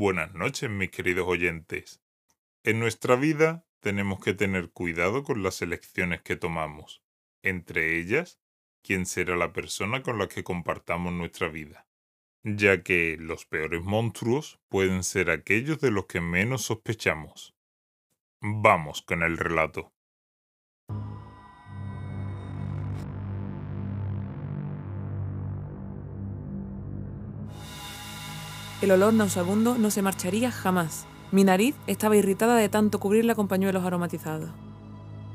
Buenas noches, mis queridos oyentes. En nuestra vida tenemos que tener cuidado con las elecciones que tomamos, entre ellas, quién será la persona con la que compartamos nuestra vida, ya que los peores monstruos pueden ser aquellos de los que menos sospechamos. Vamos con el relato. El olor nauseabundo no se marcharía jamás. Mi nariz estaba irritada de tanto cubrirla con pañuelos aromatizados.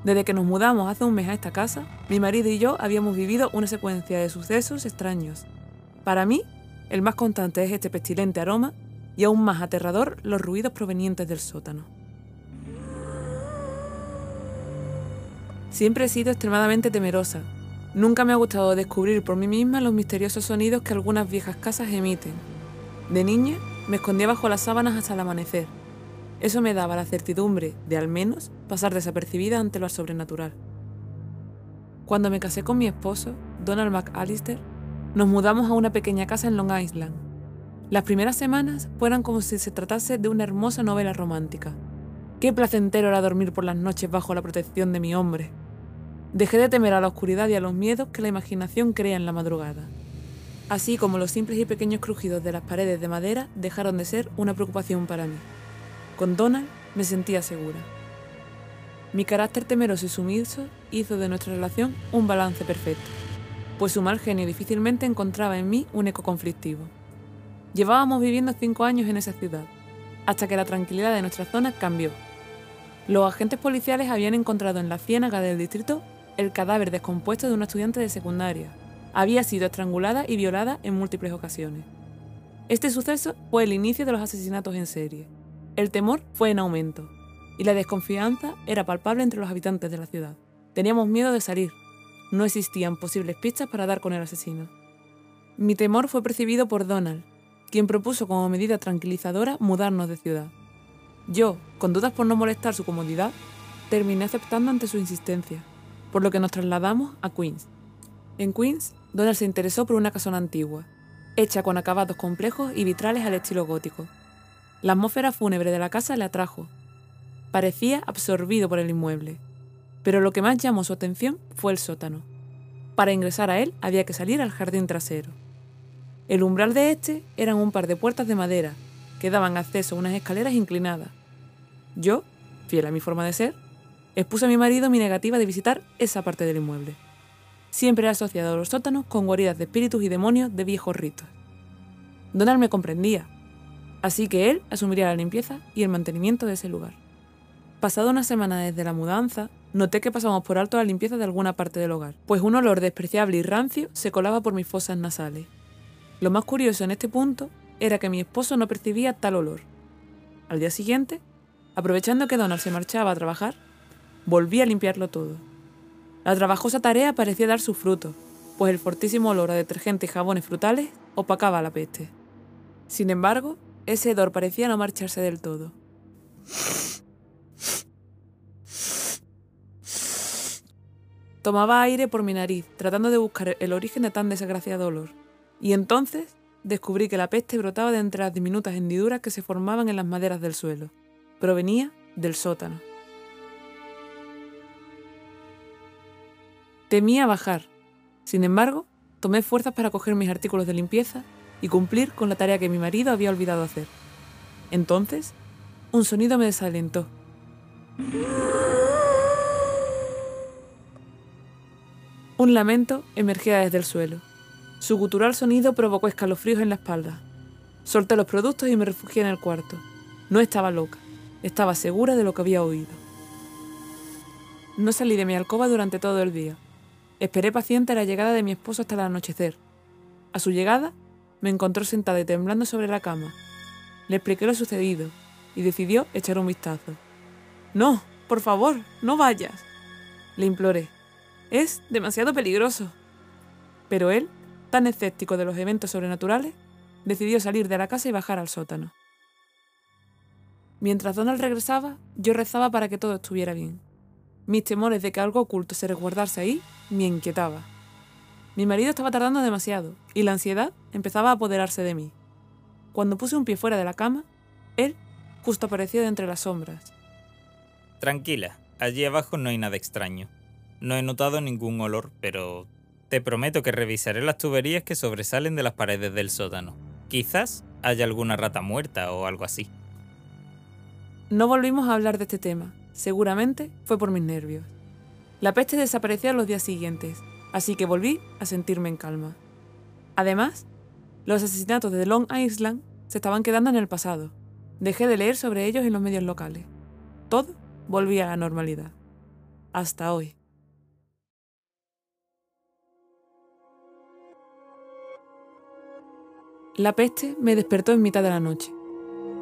Desde que nos mudamos hace un mes a esta casa, mi marido y yo habíamos vivido una secuencia de sucesos extraños. Para mí, el más constante es este pestilente aroma y aún más aterrador los ruidos provenientes del sótano. Siempre he sido extremadamente temerosa. Nunca me ha gustado descubrir por mí misma los misteriosos sonidos que algunas viejas casas emiten de niña me escondía bajo las sábanas hasta el amanecer. Eso me daba la certidumbre de al menos pasar desapercibida ante lo sobrenatural. Cuando me casé con mi esposo, Donald McAllister, nos mudamos a una pequeña casa en Long Island. Las primeras semanas fueron como si se tratase de una hermosa novela romántica. Qué placentero era dormir por las noches bajo la protección de mi hombre. Dejé de temer a la oscuridad y a los miedos que la imaginación crea en la madrugada así como los simples y pequeños crujidos de las paredes de madera dejaron de ser una preocupación para mí. Con Donald me sentía segura. Mi carácter temeroso y sumiso hizo de nuestra relación un balance perfecto, pues su mal genio difícilmente encontraba en mí un eco conflictivo. Llevábamos viviendo cinco años en esa ciudad, hasta que la tranquilidad de nuestra zona cambió. Los agentes policiales habían encontrado en la ciénaga del distrito el cadáver descompuesto de una estudiante de secundaria, había sido estrangulada y violada en múltiples ocasiones. Este suceso fue el inicio de los asesinatos en serie. El temor fue en aumento y la desconfianza era palpable entre los habitantes de la ciudad. Teníamos miedo de salir. No existían posibles pistas para dar con el asesino. Mi temor fue percibido por Donald, quien propuso como medida tranquilizadora mudarnos de ciudad. Yo, con dudas por no molestar su comodidad, terminé aceptando ante su insistencia, por lo que nos trasladamos a Queens. En Queens Donald se interesó por una casona antigua, hecha con acabados complejos y vitrales al estilo gótico. La atmósfera fúnebre de la casa le atrajo. Parecía absorbido por el inmueble, pero lo que más llamó su atención fue el sótano. Para ingresar a él había que salir al jardín trasero. El umbral de este eran un par de puertas de madera que daban acceso a unas escaleras inclinadas. Yo, fiel a mi forma de ser, expuse a mi marido mi negativa de visitar esa parte del inmueble siempre he asociado los sótanos con guaridas de espíritus y demonios de viejos ritos. Donald me comprendía, así que él asumiría la limpieza y el mantenimiento de ese lugar. Pasada una semana desde la mudanza, noté que pasamos por alto la limpieza de alguna parte del hogar, pues un olor despreciable y rancio se colaba por mis fosas nasales. Lo más curioso en este punto era que mi esposo no percibía tal olor. Al día siguiente, aprovechando que Donald se marchaba a trabajar, volví a limpiarlo todo. La trabajosa tarea parecía dar su fruto, pues el fortísimo olor a detergente y jabones frutales opacaba la peste. Sin embargo, ese hedor parecía no marcharse del todo. Tomaba aire por mi nariz, tratando de buscar el origen de tan desgraciado olor. Y entonces descubrí que la peste brotaba de entre las diminutas hendiduras que se formaban en las maderas del suelo. Provenía del sótano. Temía bajar. Sin embargo, tomé fuerzas para coger mis artículos de limpieza y cumplir con la tarea que mi marido había olvidado hacer. Entonces, un sonido me desalentó. Un lamento emergía desde el suelo. Su gutural sonido provocó escalofríos en la espalda. Solté los productos y me refugié en el cuarto. No estaba loca, estaba segura de lo que había oído. No salí de mi alcoba durante todo el día. Esperé paciente la llegada de mi esposo hasta el anochecer. A su llegada, me encontró sentada y temblando sobre la cama. Le expliqué lo sucedido y decidió echar un vistazo. No, por favor, no vayas. Le imploré. Es demasiado peligroso. Pero él, tan escéptico de los eventos sobrenaturales, decidió salir de la casa y bajar al sótano. Mientras Donald regresaba, yo rezaba para que todo estuviera bien. Mis temores de que algo oculto se resguardase ahí me inquietaba. Mi marido estaba tardando demasiado y la ansiedad empezaba a apoderarse de mí. Cuando puse un pie fuera de la cama, Él justo apareció de entre las sombras. Tranquila, allí abajo no hay nada extraño. No he notado ningún olor, pero te prometo que revisaré las tuberías que sobresalen de las paredes del sótano. Quizás haya alguna rata muerta o algo así. No volvimos a hablar de este tema. Seguramente fue por mis nervios. La peste desapareció los días siguientes, así que volví a sentirme en calma. Además, los asesinatos de Long Island se estaban quedando en el pasado. Dejé de leer sobre ellos en los medios locales. Todo volvía a la normalidad. Hasta hoy. La peste me despertó en mitad de la noche.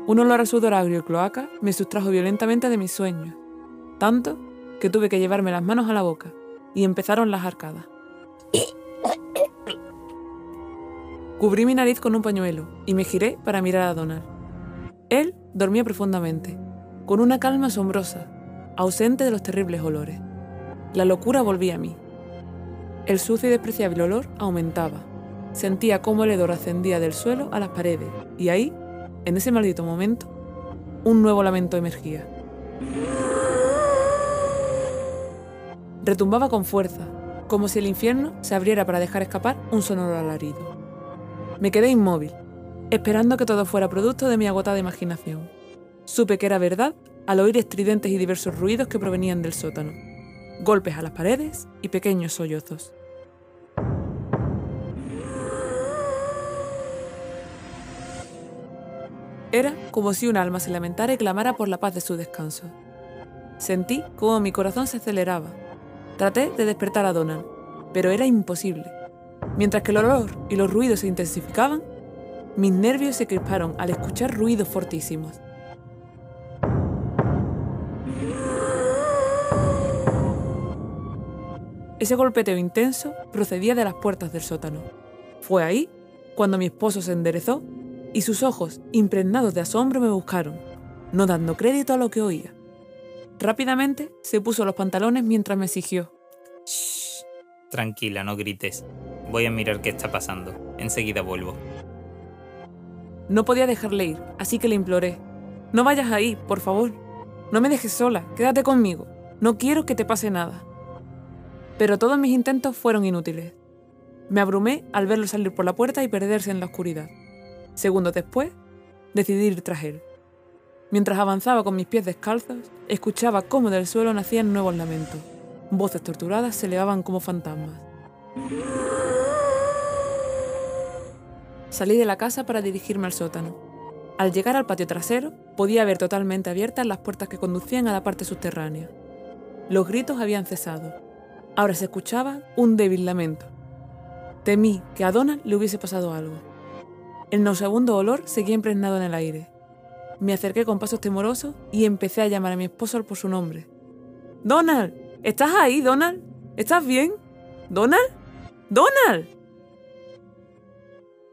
Un olor a sudor agrio y cloaca me sustrajo violentamente de mis sueños, tanto que tuve que llevarme las manos a la boca, y empezaron las arcadas. Cubrí mi nariz con un pañuelo y me giré para mirar a Donald. Él dormía profundamente, con una calma asombrosa, ausente de los terribles olores. La locura volvía a mí. El sucio y despreciable olor aumentaba. Sentía cómo el hedor ascendía del suelo a las paredes, y ahí, en ese maldito momento, un nuevo lamento emergía. Retumbaba con fuerza, como si el infierno se abriera para dejar escapar un sonoro alarido. Me quedé inmóvil, esperando que todo fuera producto de mi agotada imaginación. Supe que era verdad al oír estridentes y diversos ruidos que provenían del sótano, golpes a las paredes y pequeños sollozos. Era como si un alma se lamentara y clamara por la paz de su descanso. Sentí como mi corazón se aceleraba. Traté de despertar a Donald, pero era imposible. Mientras que el olor y los ruidos se intensificaban, mis nervios se crisparon al escuchar ruidos fortísimos. Ese golpeteo intenso procedía de las puertas del sótano. Fue ahí cuando mi esposo se enderezó y sus ojos, impregnados de asombro, me buscaron, no dando crédito a lo que oía. Rápidamente se puso los pantalones mientras me exigió. Shh, tranquila, no grites. Voy a mirar qué está pasando. Enseguida vuelvo. No podía dejarle ir, así que le imploré. No vayas ahí, por favor. No me dejes sola, quédate conmigo. No quiero que te pase nada. Pero todos mis intentos fueron inútiles. Me abrumé al verlo salir por la puerta y perderse en la oscuridad. Segundos después, decidí ir tras él. Mientras avanzaba con mis pies descalzos, escuchaba cómo del suelo nacían nuevos lamentos. Voces torturadas se elevaban como fantasmas. Salí de la casa para dirigirme al sótano. Al llegar al patio trasero, podía ver totalmente abiertas las puertas que conducían a la parte subterránea. Los gritos habían cesado. Ahora se escuchaba un débil lamento. Temí que a Donald le hubiese pasado algo. El nauseabundo olor seguía impregnado en el aire. Me acerqué con pasos temorosos y empecé a llamar a mi esposo por su nombre. Donald, ¿estás ahí, Donald? ¿Estás bien? ¿Donald? ¡Donald!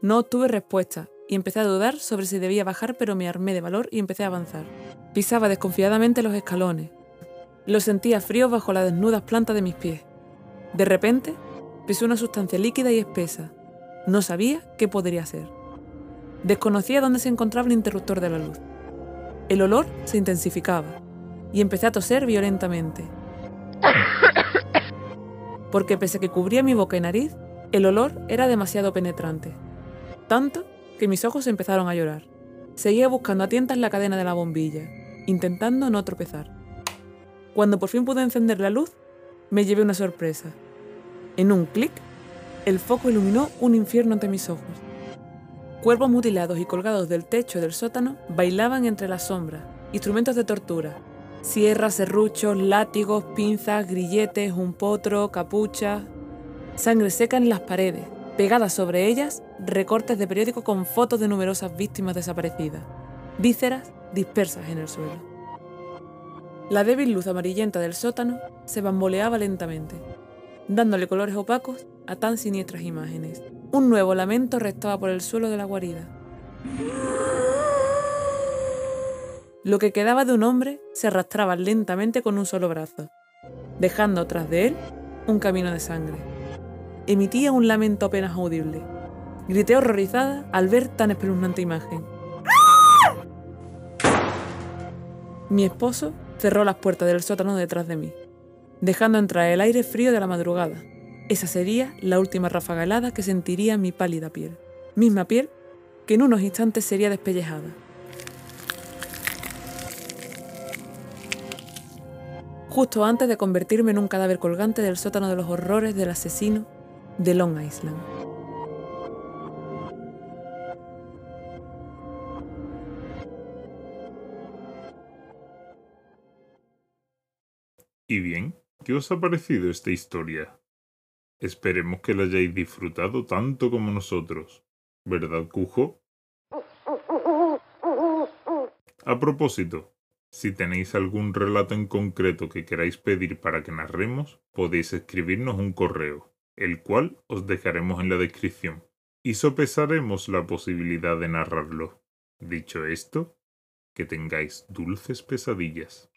No obtuve respuesta y empecé a dudar sobre si debía bajar, pero me armé de valor y empecé a avanzar. Pisaba desconfiadamente los escalones. Lo sentía frío bajo las desnudas plantas de mis pies. De repente, pisé una sustancia líquida y espesa. No sabía qué podría ser. Desconocía dónde se encontraba el interruptor de la luz. El olor se intensificaba y empecé a toser violentamente. Porque pese a que cubría mi boca y nariz, el olor era demasiado penetrante tanto que mis ojos empezaron a llorar. Seguía buscando a tientas la cadena de la bombilla, intentando no tropezar. Cuando por fin pude encender la luz, me llevé una sorpresa. En un clic, el foco iluminó un infierno ante mis ojos. Cuerpos mutilados y colgados del techo del sótano bailaban entre las sombras, instrumentos de tortura, sierras, serruchos, látigos, pinzas, grilletes, un potro, capuchas, sangre seca en las paredes, Pegadas sobre ellas, recortes de periódico con fotos de numerosas víctimas desaparecidas, vísceras dispersas en el suelo. La débil luz amarillenta del sótano se bamboleaba lentamente, dándole colores opacos a tan siniestras imágenes. Un nuevo lamento restaba por el suelo de la guarida. Lo que quedaba de un hombre se arrastraba lentamente con un solo brazo, dejando tras de él un camino de sangre emitía un lamento apenas audible. Grité horrorizada al ver tan espeluznante imagen. Mi esposo cerró las puertas del sótano detrás de mí, dejando entrar el aire frío de la madrugada. Esa sería la última ráfaga helada que sentiría mi pálida piel, misma piel que en unos instantes sería despellejada. Justo antes de convertirme en un cadáver colgante del sótano de los horrores del asesino de Long Island. Y bien, ¿qué os ha parecido esta historia? Esperemos que la hayáis disfrutado tanto como nosotros. ¿Verdad, Cujo? A propósito, si tenéis algún relato en concreto que queráis pedir para que narremos, podéis escribirnos un correo, el cual os dejaremos en la descripción, y sopesaremos la posibilidad de narrarlo. Dicho esto, que tengáis dulces pesadillas.